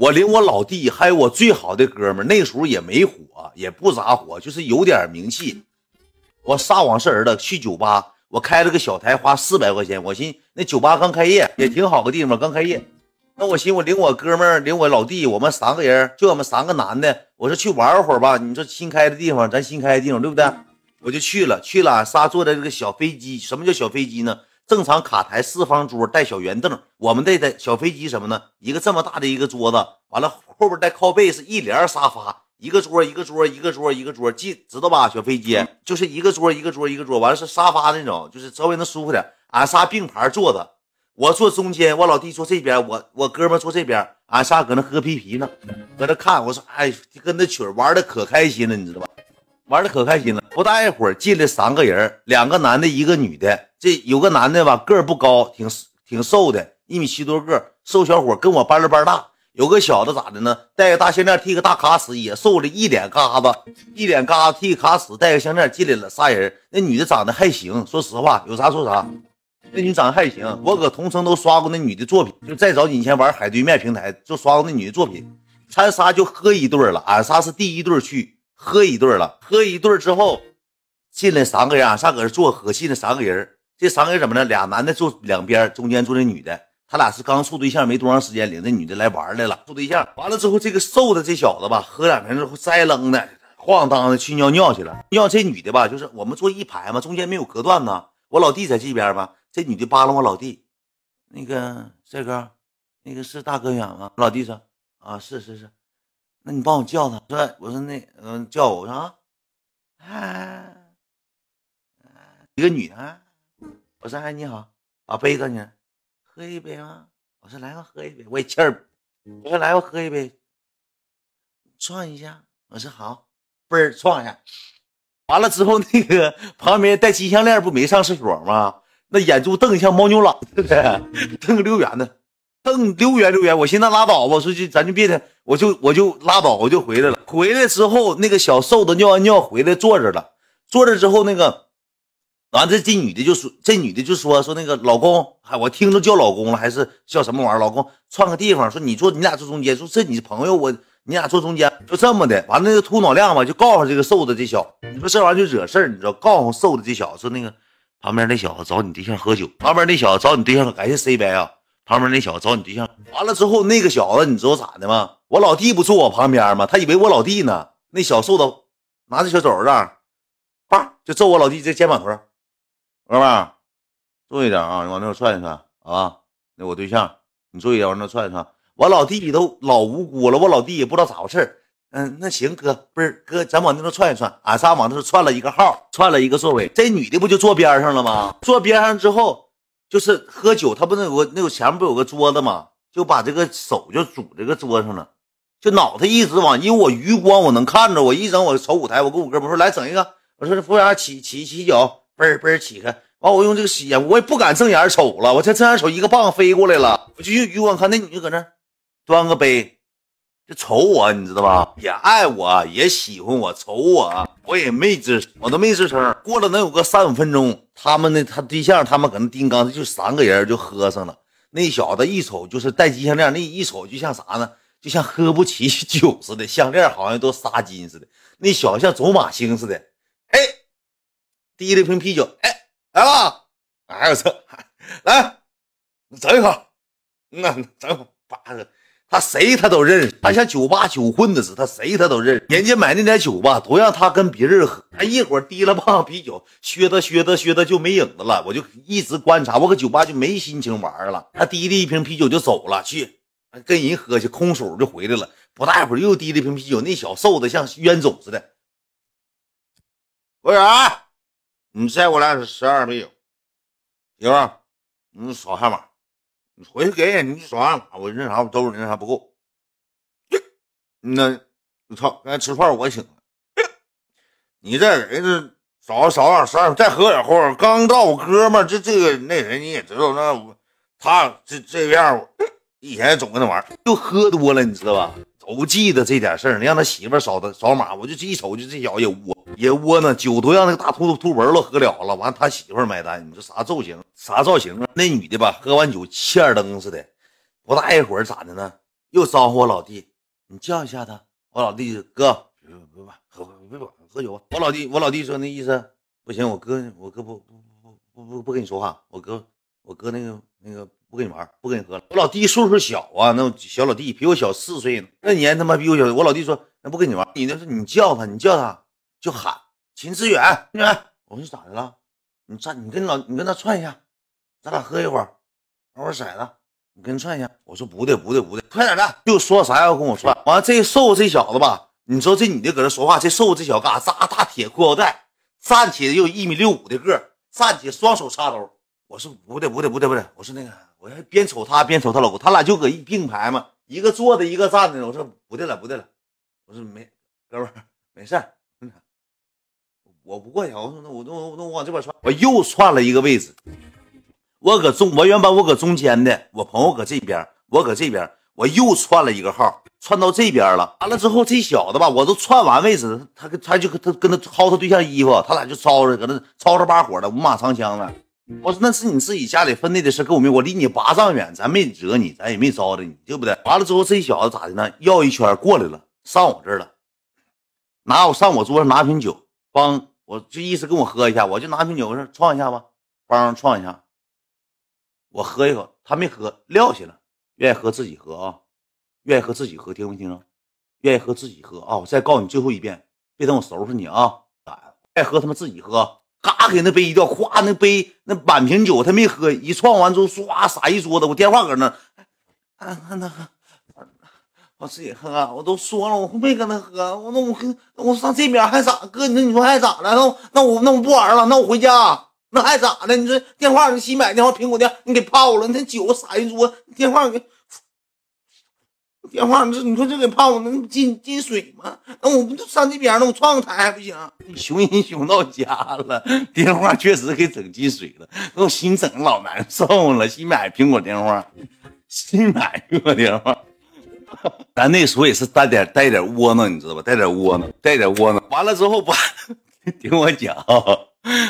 我领我老弟还有我最好的哥们，那时候也没火，也不咋火，就是有点名气。我撒谎是儿子去酒吧，我开了个小台，花四百块钱。我寻那酒吧刚开业，也挺好个地方，刚开业。那我寻我领我哥们儿，领我老弟，我们三个人，就我们三个男的。我说去玩会儿吧，你说新开的地方，咱新开的地方，对不对？我就去了，去了，仨坐在这个小飞机。什么叫小飞机呢？正常卡台四方桌带小圆凳，我们这的小飞机什么呢？一个这么大的一个桌子，完了后边带靠背是一连沙发，一个桌一个桌一个桌一个桌，记知道吧？小飞机就是一个桌一个桌一个桌，完了是沙发那种，就是稍微能舒服点。俺仨并排坐着。我坐中间，我老弟坐这边，我我哥们坐这边，俺仨搁那喝啤啤呢，搁那看。我说，哎，跟那曲玩的可开心了，你知道吧？玩的可开心了。不大一会儿进来三个人，两个男的，一个女的。这有个男的吧，个儿不高，挺挺瘦的，一米七多个，瘦小伙，跟我班了班大。有个小子咋的呢？戴个大项链，剃个大卡死，也瘦了一脸嘎子，一脸嘎子，剃个卡死，戴个项链进来了。仨人，那女的长得还行，说实话，有啥说啥。那女长得还行，我搁同城都刷过那女的作品，就再早几年前玩海对面平台就刷过那女的作品。咱仨就喝一对了，俺仨是第一对去喝一顿了。喝一顿之后，进来三个人，俺仨搁这坐喝。进来三个人，这三个人怎么着？俩男的坐两边，中间坐那女的。他俩是刚处对象没多长时间，领这女的来玩来了。处对象完了之后，这个瘦的这小子吧，喝两瓶之后栽楞的晃荡的去尿尿去了。尿这女的吧，就是我们坐一排嘛，中间没有隔断呢。我老弟在这边吧。这女的扒拉我老弟，那个帅哥，那个是大哥远吗？老弟说啊，是是是，那你帮我叫他。说我说那嗯叫我，我说啊，啊，一个女的，我说哎你好，把杯子呢，喝一杯吗？我说来吧，喝一杯，我也气儿，我说来吧，喝一杯，撞一下。我说好，嘣儿撞一下，完了之后那个旁边戴金项链不没上厕所吗？那眼珠瞪得像猫牛郎似的，瞪个溜圆的，瞪溜圆溜圆。我寻思拉倒吧，我说就咱就别的，我就我就拉倒，我就回来了。回来之后，那个小瘦子尿完尿回来坐着了。坐着之后，那个完这这女的就说，这女的就说说那个老公，还我听着叫老公了，还是叫什么玩意儿？老公串个地方，说你坐，你俩坐中间。说这你朋友，我你俩坐中间，就这么的。完了那个秃脑亮吧，就告诉这个瘦子这小子，你说这玩意儿就惹事儿，你知道？告诉瘦子这小子说那个。旁边那小子找你对象喝酒，旁边那小子找你对象感谢 C 白啊。旁边那小子找你对象，完了之后那个小子你知道咋的吗？我老弟不坐我旁边吗？他以为我老弟呢。那小瘦子拿着小肘子，叭就揍我老弟这肩膀头。哥们儿，注意点啊，你往那边窜一窜啊。那我对象，你注意点往那窜一窜。我老弟都老无辜了，我老弟也不知道咋回事嗯，那行哥，不是哥，咱往那头窜一窜。俺仨往那头窜了一个号，窜了一个座位。这女的不就坐边上了吗？坐边上之后，就是喝酒，他不是有个那个前面不有个桌子吗？就把这个手就拄这个桌上了，就脑袋一直往，因为我余光我能看着，我一整我瞅舞台，我跟我哥们说来整一个，我说服务员起起起脚，嘣儿嘣起开。完我用这个眼，我也不敢正眼瞅了，我这正眼瞅一个棒飞过来了，我就用余光看那女的搁那端个杯。就瞅我，你知道吧？也爱我，也喜欢我，瞅我，我也没吱，我都没吱声。过了能有个三五分钟，他们那他对象，他们搁那叮当，就三个人就喝上了。那小子一瞅就是戴金项链，那一瞅就像啥呢？就像喝不起酒似的，项链好像都撒金似的。那小子像走马星似的。哎，提了瓶啤酒，哎，来吧，哎我操，来，整一口，嗯，整一口，八个。他谁他都认识，他像酒吧酒混子似的，他谁他都认识。人家买那点酒吧，都让他跟别人喝。他一会儿提了棒啤酒，削他削他削他就没影子了。我就一直观察，我搁酒吧就没心情玩了。他提了一瓶啤酒就走了，去跟人喝去，空手就回来了。不大一会儿又提了一瓶啤酒，那小瘦的像冤种似的。服务员，你再给我来十二啤酒，媳妇，你扫下码。你回去给你，你刷，我那啥我兜里那啥不够。那，我操，刚才吃饭我请了，你再给这少少点事儿，再喝点喝。刚到我哥们这这个那谁你也知道，那我他这这样，以前总跟他玩，就喝多了，你知道吧？都记得这点事儿，让他媳妇扫的扫码，我就这一瞅就这小子也窝也窝囊，酒都让那个大秃秃文都喝了了，完他媳妇买单，你说啥造型啥造型啊？那女的吧，喝完酒欠灯似的，不大一会儿咋的呢？又招呼我老弟，你叫一下他。我老弟哥，别别别喝别喝喝酒。我老弟我老弟说那意思不行，我哥我哥不不不不不不跟你说话，我哥我哥那个那个不跟你玩，不跟你喝了。我老弟岁数小啊，那小老弟比我小四岁呢，那年他妈比我小。我老弟说那不跟你玩，你那是你叫他，你叫他就喊秦志远，远。我说咋的了？你站，你跟老你跟他串一下，咱俩喝一会儿，玩会骰子。你跟串一下，我说不对不对不对，快点的，就说啥要跟我串。完了，这瘦这小子吧，你说这女的搁这说话，这瘦这小子干啥？扎大铁裤腰带，站起来有一米六五的个，站起双手插兜。我说不对不对不对不对，我说那个，我还边瞅他边瞅他老公，他俩就搁一并排嘛，一个坐的，一个站的。我说不对了不对了，我说没哥们没事我不过去。我说那我那我那我往这边窜，我又窜了一个位置。我搁中，我原本我搁中间的，我朋友搁这边，我搁这边，我又窜了一个号，窜到这边了。完了之后，这小子吧，我都窜完位置，他跟他就跟他跟他薅他对象衣服，他俩就吵着，搁那吵着把火的，五马长枪的。我说那是你自己家里分内的事，跟我没，我离你八丈远，咱没惹你，咱也没招着你，对不对？完了之后，这小子咋的呢？绕一圈过来了，上我这儿了，拿我上我桌上拿瓶酒，帮我就意思跟我喝一下，我就拿瓶酒，我说创一下吧，帮创一下。我喝一口，他没喝，撂下了。愿意喝自己喝啊，愿意喝自己喝，听没听着？愿意喝自己喝啊！我再告诉你最后一遍，别等我收拾你啊！爱喝他妈自己喝，嘎给那杯一掉，咵那杯那满瓶酒他没喝，一撞完之后唰洒一桌子。我电话搁那，啊那喝，我自己喝，我都说了我没跟他喝，我那我跟我上这边还咋哥？那你说还咋了？那那我那我不玩了，那我回家。那还咋的？你说电话，你新买电话，苹果电，你给泡了，那酒洒一桌，电话给电话，这你说这给泡了，那进进水吗？那我不就上这边了？我创个台还不行？你熊人熊到家了，电话确实给整进水了，我心整老难受了。新买苹果电话，新买苹果电话，咱那时候也是带点带点窝囊，你知道吧？带点窝囊，带点窝囊。完了之后吧，听我讲。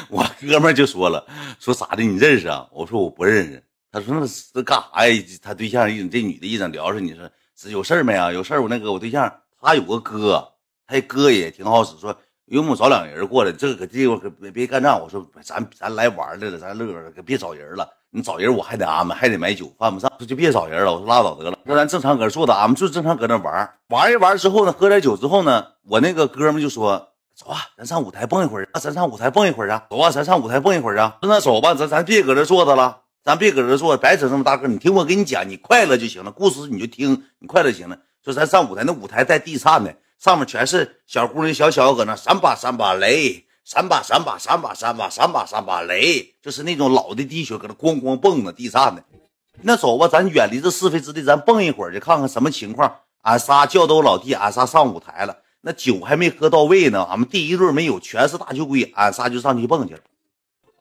我哥们就说了，说咋的？你认识啊？我说我不认识。他说那是干啥呀？他对象一这女的一整聊着，你说有事儿没啊？有事儿我那个我对象他有个哥，他哥也挺好使。说有我找两人过来，这个搁地方可别别干仗。我说咱咱来玩来了，咱乐乐，可别找人了。你找人我还得安排，还得买酒，犯不上。就别找人了。我说拉倒得了。说咱正常搁这坐着，俺们就正常搁那玩玩一玩之后呢，喝点酒之后呢，我那个哥们就说。走啊，咱上舞台蹦一会儿啊！咱上舞台蹦一会儿啊！走啊，咱上舞台蹦一会儿啊！那走吧，咱咱别搁这坐着了，咱别搁这坐，白整这么大个。你听我给你讲，你快乐就行了，故事你就听，你快乐就行了。说咱上舞台，那舞台带地颤的，上面全是小姑娘小小搁那闪把闪把雷，闪把闪把闪把闪把闪把闪把雷，就是那种老的地雪搁那咣咣蹦的地颤的。那走吧，咱远离这是非之地，咱蹦一会儿去，看看什么情况。俺仨叫都老弟，俺仨上舞台了。那酒还没喝到位呢，俺们第一对没有，全是大酒鬼，俺仨就上去蹦去了。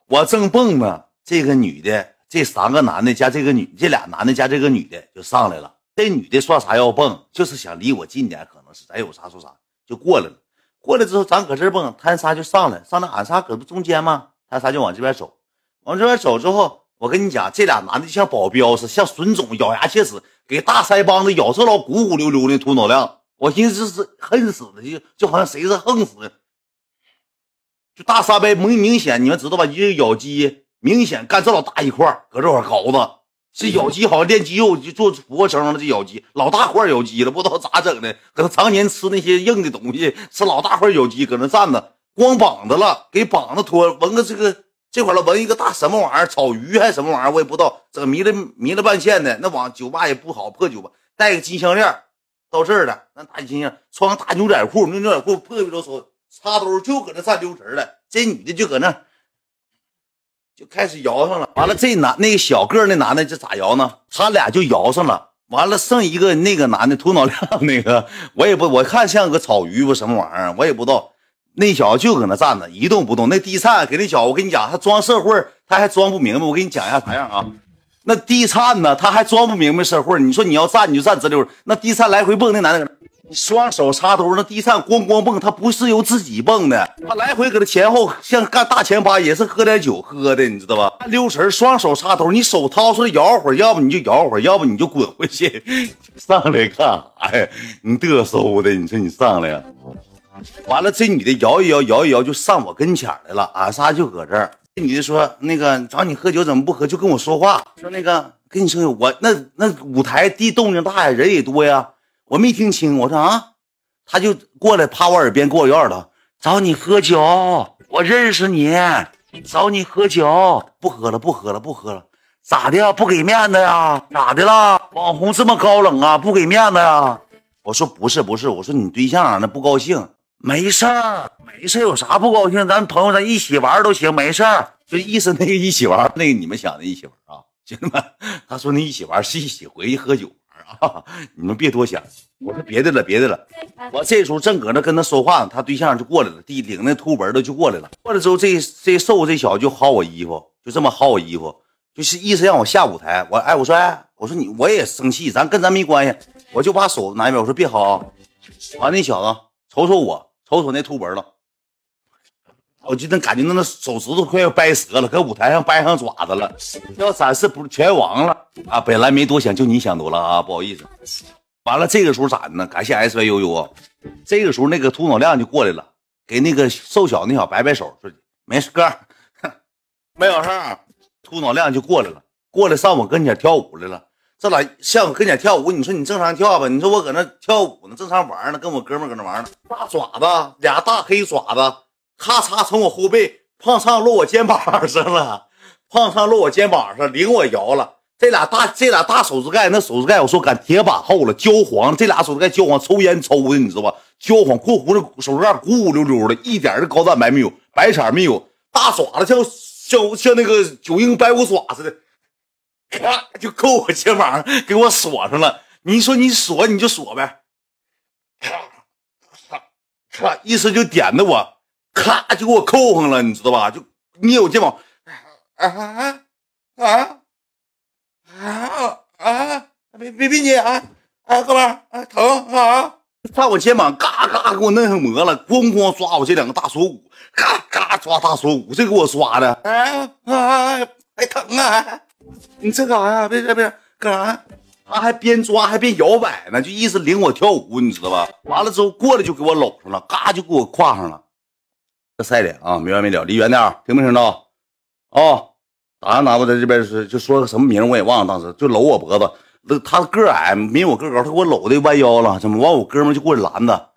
我正蹦呢，这个女的，这三个男的加这个女，这俩男的加这个女的就上来了。这女的说啥要蹦，就是想离我近点，可能是咱有啥说啥，就过来了。过来之后，咱搁这蹦，他仨就上来，上来俺仨搁不中间吗？他仨就往这边走，往这边走之后，我跟你讲，这俩男的像保镖似的，像损种咬牙切齿，给大腮帮子咬这老鼓鼓溜溜的秃脑亮。我寻思这是恨死的，就就好像谁是横死的，就大沙白明明显，你们知道吧？一个咬肌明显干这老大一块搁这块搞子，这咬肌好像练肌肉就做俯卧撑了，这咬肌老大块咬肌了，不知道咋整的，搁他常年吃那些硬的东西，吃老大块咬肌，搁那站着，光膀子了，给膀子脱，纹个这个这块了，纹一个大什么玩意儿，草鱼还是什么玩意儿，我也不知道，整迷了迷了半线的，那往酒吧也不好，破酒吧，戴个金项链。到这儿了，那大金星穿个大牛仔裤，那牛仔裤破皮都手插兜，就搁那站溜神了。这女的就搁那就开始摇上了。完了，这男那个小个那男的这咋摇呢？他俩就摇上了。完了，剩一个那个男的秃脑 亮那个，我也不我看像个草鱼不什么玩意儿，我也不知道。那小子就搁那站着一动不动。那地颤给那小子，我跟你讲，他装社会，他还装不明白。我给你讲一下啥样啊？那地颤呢？他还装不明白社会。你说你要站你就站直溜。那地颤来回蹦，那男的双手插兜，那地上咣咣蹦，他不是由自己蹦的，他来回搁这前后像干大前八，也是喝点酒喝的，你知道吧？溜神，双手插兜，你手掏出来摇会儿，要不你就摇会儿，要不你就滚回去。上来干啥呀？你嘚瑟的，你说你上来呀？完了，这女的摇一摇，摇一摇就上我跟前来了，俺仨就搁这儿。这女的说：“那个找你喝酒怎么不喝？就跟我说话，说那个跟你说，我那那舞台地动静大呀，人也多呀。”我没听清，我说啊，他就过来趴我耳边跟我耳朵，找你喝酒，我认识你，找你喝酒，不喝了，不喝了，不喝了，咋的呀？不给面子呀？咋的啦？网红这么高冷啊？不给面子呀？我说不是不是，我说你对象那不高兴，没事儿，没事有啥不高兴？咱朋友咱一起玩都行，没事儿，就意思那个一起玩，那个你们想的一起玩啊，兄弟们，他说那一起玩是一起回去喝酒。啊！你们别多想，我说别的了，别的了。我这时候正搁那跟他说话呢，他对象就过来了，弟领那秃文的就过来了。过来之后，这这瘦这小子就薅我衣服，就这么薅我衣服，就是意思让我下舞台。我哎，我说哎，我说你我也生气，咱跟咱没关系，我就把手拿一边，我说别薅。完那小子瞅瞅我，瞅瞅那秃文了。我就能感觉到那手指头快要掰折了，搁舞台上掰上爪子了，要展示不是全亡了啊！本来没多想，就你想多了啊，不好意思。完了，这个时候咋的呢？感谢 S Y U U 啊！这个时候那个秃脑亮就过来了，给那个瘦小那小摆摆手，说没事哥，没有事秃脑亮就过来了，过来上我跟前跳舞来了。这咋像我跟前跳舞，你说你正常跳吧？你说我搁那跳舞呢，正常玩呢，跟我哥们搁那玩呢。大爪子，俩大黑爪子。咔嚓，从我后背胖上落我肩膀上了，胖上落我肩膀上，领我摇了。这俩大这俩大手指盖，那手指盖我说赶铁板厚了，焦黄。这俩手指盖焦黄，抽烟抽的，你知道吧？焦黄，过糊的手指盖鼓鼓溜溜的，一点的高蛋白没有，白色没有。大爪子像像像那个九阴白骨爪似的，咔就扣我肩膀上，给我锁上了。你说你锁你就锁呗，咔咔咔，意思就点的我。咔就给我扣上了，你知道吧？就捏我肩膀，啊啊啊啊啊！别别别捏啊！啊，哥们儿啊，疼啊！在我肩膀嘎嘎给我弄上膜了，咣咣抓我这两个大锁骨，嘎嘎抓大锁骨，这给我抓的，哎啊，还疼啊！你这干啥呀？别别别，干啥？他还边抓还边摇摆呢，就意思领我跳舞，你知道吧？完了之后过来就给我搂上了，嘎就给我挎上了。这晒脸啊，没完没了，离远点听没听到？啊，打算拿我在这边是就说个什么名我也忘了，当时就搂我脖子，那他个矮，没我个高，他给我搂的弯腰了，怎么完？我哥们就过去拦他。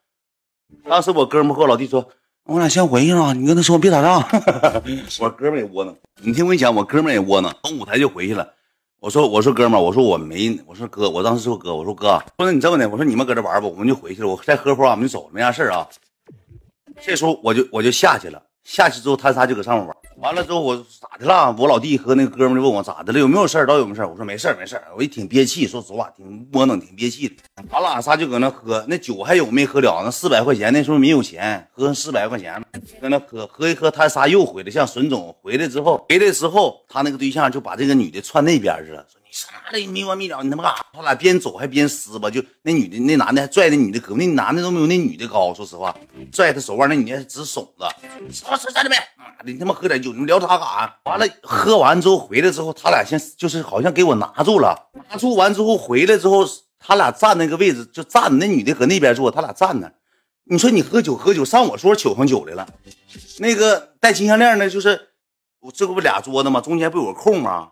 当时我哥们和我老弟说，我俩先回去了，你跟他说别打仗。我哥们也窝囊，你听我讲，我哥们也窝囊，从舞台就回去了。我说我说哥们，我说我没，我说哥，我当时说哥，我说哥，说那你这么的，我说你们搁这玩吧，我们就回去了，我再喝会儿，俺们就走了，没啥事啊。这时候我就我就下去了，下去之后他仨就搁上面玩，完了之后我咋的了？我老弟和那个哥们就问我咋的了，有没有事儿？都有没有事儿？我说没事儿没事儿，我也挺憋气，说实话挺窝囊，挺憋气的。完了俺仨就搁那喝，那酒还有没喝了？那四百块钱那时候没有钱，喝四百块钱搁那喝喝一喝，他仨又回来，像孙总回来之后，回来之后他那个对象就把这个女的窜那边去了。啥的没完没了，你他妈干啥？他俩边走还边撕吧，就那女的那男的还拽那女的胳膊，那男的都没有那女的高。说实话，拽他手腕，那女的还直耸着。说说在里面，妈的，你他妈喝点酒，你们聊他干啥？完了，喝完之后回来之后，他俩先就是好像给我拿住了，拿住完之后回来之后，他俩站那个位置就站，那女的搁那边坐，他俩站那。你说你喝酒喝酒上我桌取上酒来了，那个戴金项链的，就是我这不俩桌子吗？中间不有个空吗？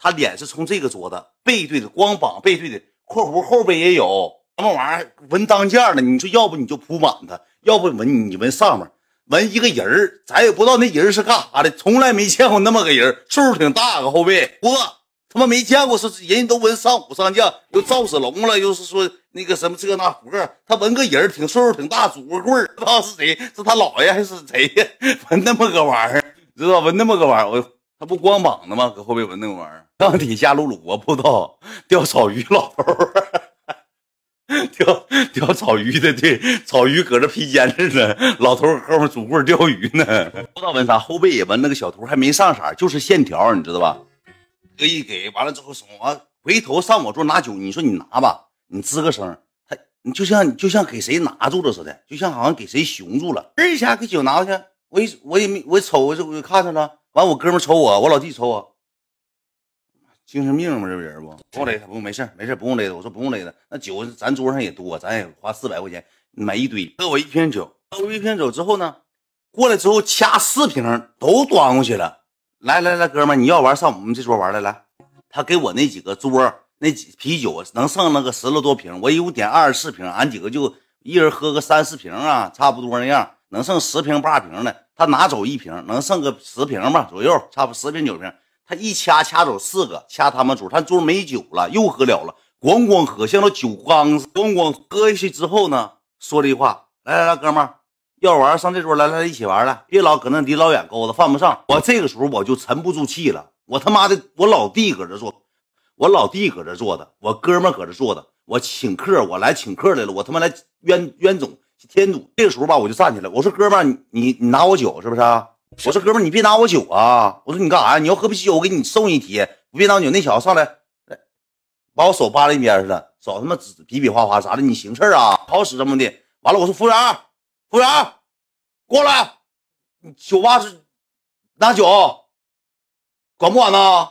他脸是从这个桌子背对着，光膀背对的，括弧后边也有什么玩意儿纹当间的。你说要不你就铺满它，要不纹你纹上面，纹一个人儿，咱也不知道那人是干啥的，从来没见过那么个人，岁数挺大个后背，不他妈没见过是人都纹上武上将，又赵子龙了，又是说那个什么这那胡个他纹个人挺岁数挺大，拄个棍儿，不知道是谁，是他姥爷还是谁呀？纹那么个玩意儿，知道纹那么个玩意儿，我他不光膀子吗？搁后背纹那个玩意儿。上底下露露，我不知道钓草鱼老头，钓钓草鱼的，对，草鱼搁这披肩着呢，老头后面拄棍钓鱼呢，不知道纹啥，后背也纹那个小图，还没上色，就是线条，你知道吧？特意给完了之后，什么回头上我桌拿酒，你说你拿吧，你吱个声，他你就像就像给谁拿住了似的，就像好像给谁熊住了。这一下给酒拿过去，我一我也没我瞅我就我就看着了。完我哥们瞅我，我老弟瞅我，精神病吗？这人不不用勒他，不用没事没事不用勒他。我说不用勒他，那酒咱桌上也多，咱也花四百块钱买一堆，喝我一瓶酒，喝我一瓶酒之后呢，过来之后掐四瓶都端过去了。来来来，哥们你要玩上我们这桌玩来来。他给我那几个桌那几啤酒能剩那个十来多瓶，我一共点二十四瓶，俺几个就一人喝个三四瓶啊，差不多那样，能剩十瓶八瓶的。他拿走一瓶，能剩个十瓶吧左右，差不十瓶九瓶。他一掐掐走四个，掐他们桌，他桌没酒了，又喝了了，咣咣喝，像那酒缸子，咣咣喝下去之后呢，说这话：来来来，哥们儿，要玩上这桌来来一起玩来，别老搁那离老远勾子，犯不上。我这个时候我就沉不住气了，我他妈的，我老弟搁这坐，我老弟搁这坐的，我哥们搁这坐的，我请客，我来请客来了，我他妈来冤冤种。添堵，这个时候吧，我就站起来，我说哥们儿，你你你拿我酒是不是？我说哥们儿，你别拿我酒啊！我说你干啥呀？你要喝啤酒，我给你送一提。别拿酒，那小子上来，把我手扒了一边去了，手他妈指比比划划，啥的？你行事啊？好使这么的？完了，我说服务员，服务员，过来，酒吧是拿酒，管不管呢？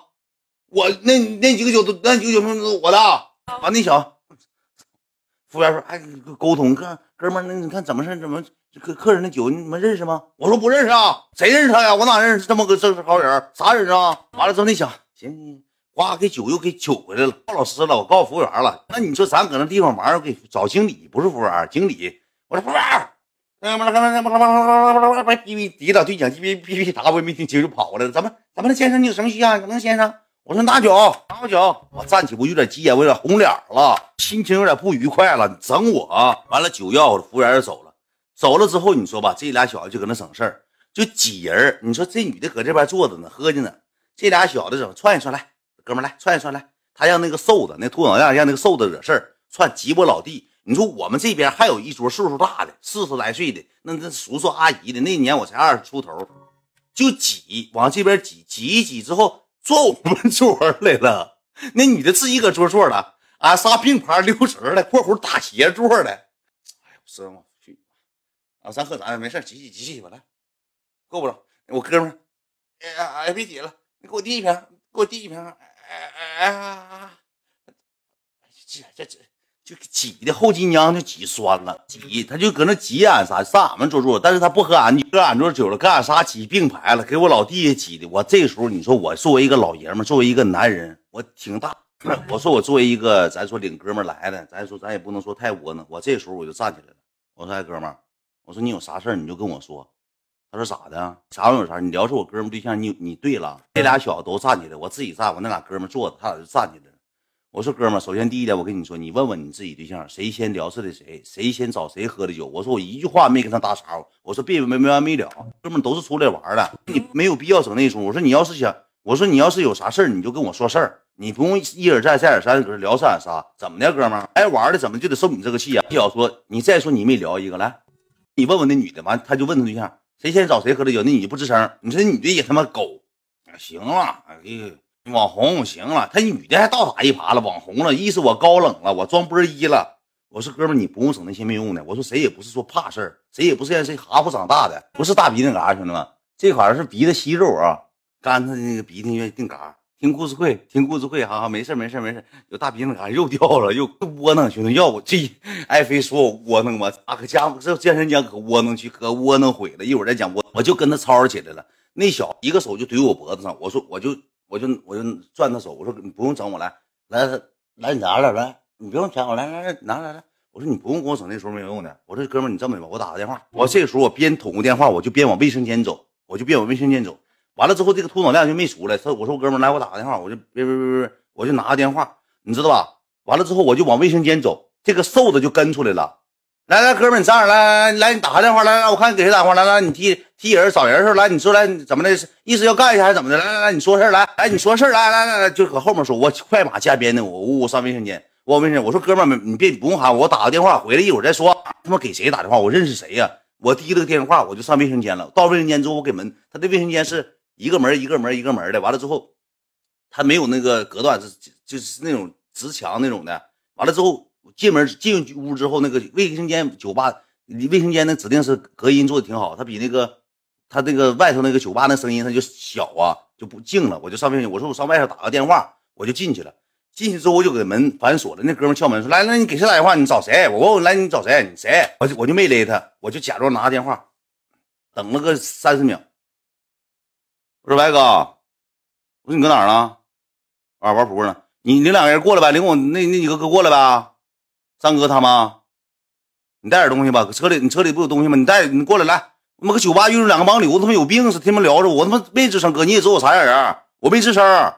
我那那几个酒都那几个酒是我的。完那小。服务员说：“哎，沟通哥哥们儿，那你看怎么事？怎么客客人的酒你们认识吗？”我说：“不认识啊，谁认识他呀？我哪认识这么个正式好人？啥人啊？”完了之后，那想，行行，呱，给酒又给酒回来了。告老师了，我告诉服务员了。那你说咱搁那地方玩，给找经理，不是服务员，经理。我说服务员，那么那那那那那那哔哔抵了对讲机，哔哔哔打我也没听清就跑过来了。怎么怎么了，先生？你有什么需要？怎么先生？我说拿酒，拿酒。我站起，我有点急眼，我有点红脸了，心情有点不愉快了。你整我，完了酒要了，服务员就走了。走了之后，你说吧，这俩小子就搁那省事儿，就几人。你说这女的搁这边坐着呢，喝着呢。这俩小子整串一串来，哥们来串一串来。他让那个瘦子，那秃脑样，让那个瘦子惹事儿，串挤我老弟。你说我们这边还有一桌岁数大的，四十来岁的，那那叔叔阿姨的。那年我才二十出头，就挤往这边挤，挤一挤之后。坐我们桌来了，那女的自己搁桌坐了，俺仨并排溜神了，括弧打斜坐的。哎呦，师傅去啊！咱喝咱的没事，挤挤挤挤吧，来，够不着。我哥们，哎呀，哎别挤了，你给我递一瓶，给我递一瓶。哎哎哎，这这这。就挤的后脊梁就挤酸了，挤他就搁那挤俺仨上俺们桌坐，但是他不喝俺喝俺桌酒了，跟俺仨挤并排了，给我老弟挤的。我这时候你说我作为一个老爷们，作为一个男人，我挺大。我说我作为一个咱说领哥们来的，咱说咱也不能说太窝囊。我这时候我就站起来了，我说哎哥们，我说你有啥事你就跟我说。他说咋的？啥玩意有啥？你聊是我哥们对象，你你对了。这俩小子都站起来，我自己站，我那俩哥们坐着，他俩就站起来了。我说哥们儿首先第一点，我跟你说，你问问你自己对象，谁先聊色的谁，谁先找谁喝的酒。我说我一句话没跟他搭茬，我说别没没完没了，哥们都是出来玩的，你没有必要整那出。我说你要是想，我说你要是有啥事儿，你就跟我说事儿，你不用一而再再而三搁这聊三仨，怎么的，哥们儿爱玩的怎么就得受你这个气啊？小说你再说你没聊一个来，你问问那女的，完他就问他对象，谁先找谁喝的酒，那女的不吱声，你说那女的也他妈狗，行了，哎呀。网红行了，他女的还倒打一耙了。网红了，意思我高冷了，我装波一了。我说哥们，你不用整那些没用的。我说谁也不是说怕事儿，谁也不是让谁哈呼长大的，不是大鼻那嘎，兄弟们，这块是鼻子息肉啊，干他那个鼻涕愿意定嘎。听故事会，听故事会，哈哈，没事没事没事。有大鼻子嘎肉掉了，又窝囊，兄弟，要我这爱妃说我窝囊吗？啊，可家这健身间可窝囊去，可窝囊毁了。一会儿再讲我，我就跟他吵吵起来了。那小一个手就怼我脖子上，我说我就。我就我就攥他手，我说你不用整我来来来你拿来来，你不用抢我来来来拿来来，我说你不用给我整那时候没有用的，我说哥们你这么的吧，我打个电话，我这个时候我边捅个电话，我就边往卫生间走，我就边往卫生间走，完了之后这个秃脑亮就没出来，他我说哥们来我打个电话，我就别别别别，我就拿个电话，你知道吧？完了之后我就往卫生间走，这个瘦子就跟出来了。来来，哥们，你上来，来来来，你打个电话，来来，我看你给谁打电话，来来，你替替人找人是来，你说来怎么的？意思要干一下还是怎么的？来来来，你说事来，来你说事来，来来来，就搁后面说，我快马加鞭的，我呜呜上卫生间，我卫生，我说哥们，你别不用喊我，打个电话回来一会儿再说。他妈给谁打电话？我认识谁呀？我提了个电话，我就上卫生间了。到卫生间之后，我给门，他的卫生间是一个门一个门一个门的，完了之后，他没有那个隔断，是就是那种直墙那种的。完了之后。进门进屋之后，那个卫生间酒吧，卫生间那指定是隔音做的挺好，它比那个它那个外头那个酒吧那声音它就小啊，就不静了。我就上卫生间，我说我上外头打个电话，我就进去了。进去之后我就给门反锁了。那哥们敲门说：“来来，你给谁打电话？你找谁？”我问我来，你找谁？你谁？我就我就没勒他，我就假装拿个电话，等了个三十秒。我说：“白哥，我说你搁哪儿呢？啊，玩扑克呢。你领两个人过来呗，领我那那几个哥过来呗。三哥他妈，你带点东西吧。搁车里你车里不有东西吗？你带你过来来。他妈搁酒吧遇着两个盲流，他妈有病似的，他妈聊着我他妈没吱声。哥你也知道我啥样人，我没吱声。”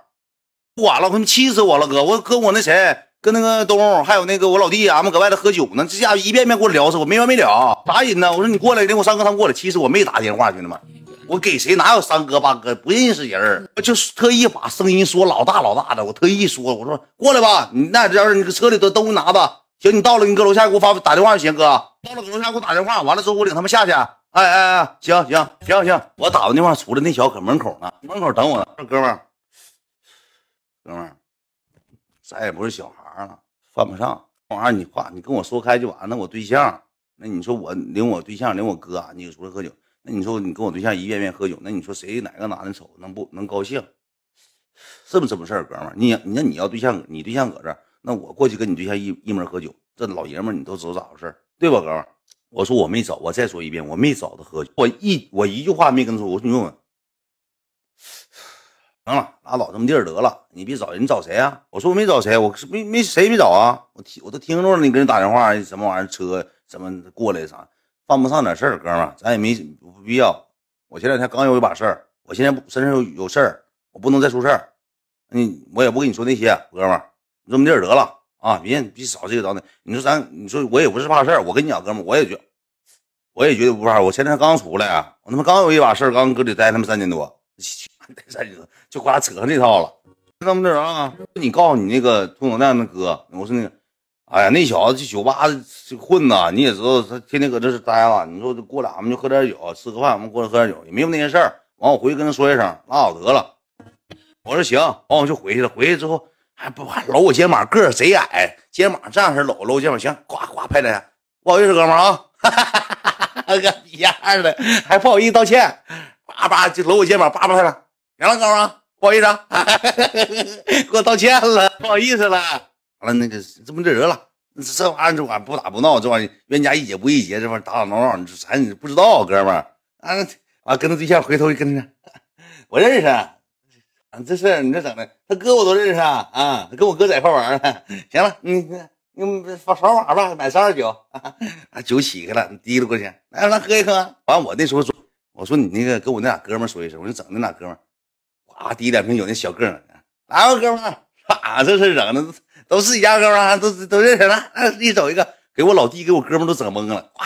不管了，我他妈气死我了，哥！我跟我那谁，跟那个东，还有那个我老弟，俺们搁外头喝酒呢。这家伙一遍遍给我聊死我，没完没了。啥人呢？我说你过来，领我三哥他们过来。其实我没打电话，兄弟们，我给谁？哪有三哥八哥？不认识人，我就特意把声音说老大老大的。我特意说，我说过来吧。你那要是你搁车里都东西拿吧。行，你到了，你搁楼下给我发打电话就行，哥。到了搁楼下给我打电话，完了之后我领他们下去。哎哎哎，行行行行，我打完电话出来，那小子搁门口呢，门口等我呢，哥们。哥们儿，咱也不是小孩了，犯不上。这玩意你话你跟我说开就完了。我对象，那你说我领我对象领我哥，你出来喝酒，那你说你跟我对象一遍遍喝酒，那你说谁哪个男的瞅能不能高兴？是不这么事儿，哥们？你你那你要对象，你对象搁这，那我过去跟你对象一一门喝酒，这老爷们你都知道咋回事，对吧，哥们？我说我没找，我再说一遍，我没找他喝酒，我一我一句话没跟他说。我说你问问。行了，拉倒，这么地儿得了，你别找，你找谁啊？我说我没找谁，我没没谁没找啊。我听我都听着了，你给人打电话，什么玩意儿车怎么过来啥，犯不上点事儿，哥们，咱也没不必要。我前两天刚有一把事儿，我现在身上有有事儿，我不能再出事儿。你我也不跟你说那些，哥们儿，这么地儿得了啊，别别找这个找那。你说咱，你说我也不是怕事儿，我跟你讲，哥们，我也觉，我也觉得不怕。我前天刚出来，我他妈刚有一把事儿，刚搁里待他妈三年多。待三年多就给我扯上这套了，那么的啊？你告诉你那个兔脑蛋那哥，我说那个，哎呀，那小子去酒吧混呐，你也知道，他天天搁这是待了。你说过来，俺们就喝点酒，吃个饭，我们过来喝点酒，也没有那些事儿。完，我回去跟他说一声，拉倒得了。我说行，完我就回去了。回去之后还不还搂我肩膀，个儿贼矮，肩膀这样式搂搂肩膀，行，呱呱拍两下，不好意思，哥们啊，个逼样的，还不好意思道歉。叭叭就搂我肩膀，叭叭拍了，行了，哥们儿，不好意思，啊，哈哈哈给我道歉了，不好意思了。完了，那个这么这人了，这玩意儿这玩意儿不打不闹，这玩意儿冤家宜解不宜结，这玩意儿打打闹闹，你咱不知道，哥们儿啊啊，跟他对象回头一跟他，我认识，啊，这事你这整的，他哥我都认识啊，啊，跟我哥在一块玩呢。行了，你你发扫码吧，买三二九，啊，酒起开了，你提溜过去，来来喝一喝。完，我那时候说。我说你那个跟我那俩哥们说一声，我就整那俩哥们，哗滴两瓶酒，那小个儿，来吧哥们，啥这事整的都是一家哥们，都都认识了。一走一个，给我老弟给我哥们都整懵了，哇，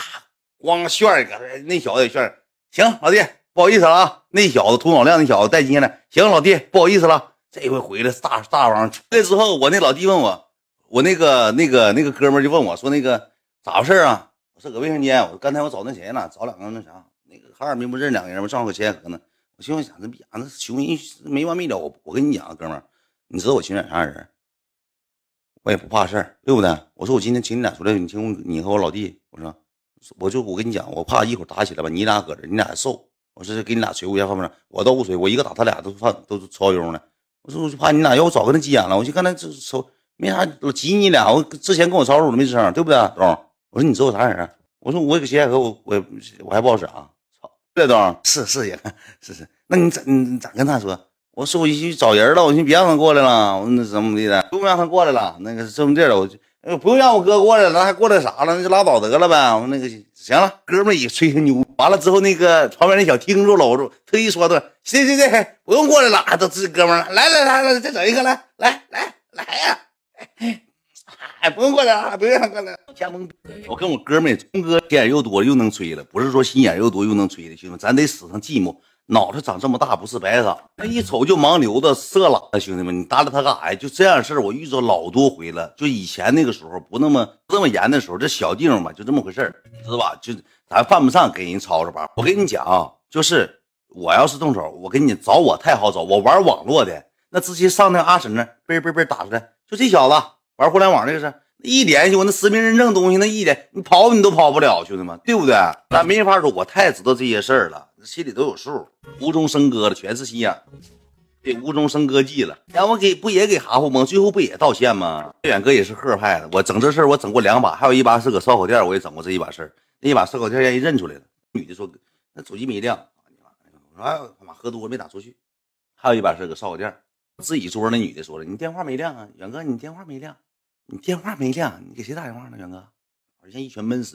光炫一个，那小子也炫。行，老弟不好意思了啊，那小子涂脑亮，那小子带劲了。行，老弟不好意思了，这回回来大大王出来之后，我那老弟问我，我那个那个那个哥们就问我说那个咋回事啊？我说搁卫生间，我刚才我找那谁呢？找两个那啥。那个哈尔滨不认两个人吗？正好搁前河呢。我心想，这逼样，那穷人没完没了。我我跟你讲，哥们儿，你知道我请点啥样人？我也不怕事儿，对不对？我说我今天请你俩出来，你听你和我老弟。我说，我就我跟你讲，我怕一会儿打起来吧，你俩搁这，你俩还瘦。我说给你俩捶一下，放不上。我倒不捶，我一个打他俩都犯都超优呢。我说我就怕你俩，要我早跟他急眼了。我就刚才这瞅没啥，我急你俩。我之前跟我吵吵我都没吱声，对不对，东？我说你知道我啥人？我说我搁咸海河，我我我还不好使啊。操，对东是是也 是是，那你咋你咋跟他说？我说我去找人了，我寻别让他过来了，我那怎么地的？不用让他过来了，那个这么地了，我就不用让我哥过来了，还过来啥了？那就拉倒得了呗。我那个行了，哥们也吹牛，完了之后那个旁边那小听住搂住，特意说的，行行行，不用过来了，都是哥们了。来来来来，再整一个，来来来来呀！哎，不用过来啊，不用过来。瞎蒙逼！我跟我哥们儿，聪哥心眼又多又能吹了，不是说心眼又多又能吹的，兄弟们，咱得使上寂寞。脑袋长这么大不是白长，那一瞅就盲流子、色懒。兄弟们，你搭理他干啥呀？就这样事儿，我遇着老多回了。就以前那个时候不那么这么严的时候，这小地方吧，就这么回事，知道吧？就咱犯不上给人吵吵吧。我跟你讲啊，就是我要是动手，我跟你找我太好找，我玩网络的，那直接上那个阿婶那，嘣嘣嘣打出来，就这小子玩互联网那个是。一联系我那实名认证东西，那一联你跑你都跑不了，兄弟们，对不对？咱没法说，我太知道这些事儿了，心里都有数。无中生歌了，全是心眼，给，无中生歌记了。让我给不也给哈呼蒙，最后不也道歉吗？远哥也是贺派的，我整这事儿我整过两把，还有一把是搁烧烤店，我也整过这一把事儿。那一把烧烤店让人认出来了，女的说那手机没亮，我说哎他，妈喝多了没打出去。还有一把是搁烧烤店，自己桌那女的说了，你电话没亮啊，远哥，你电话没亮。你电话没亮，你给谁打电话呢，元哥？我现在一拳闷死你。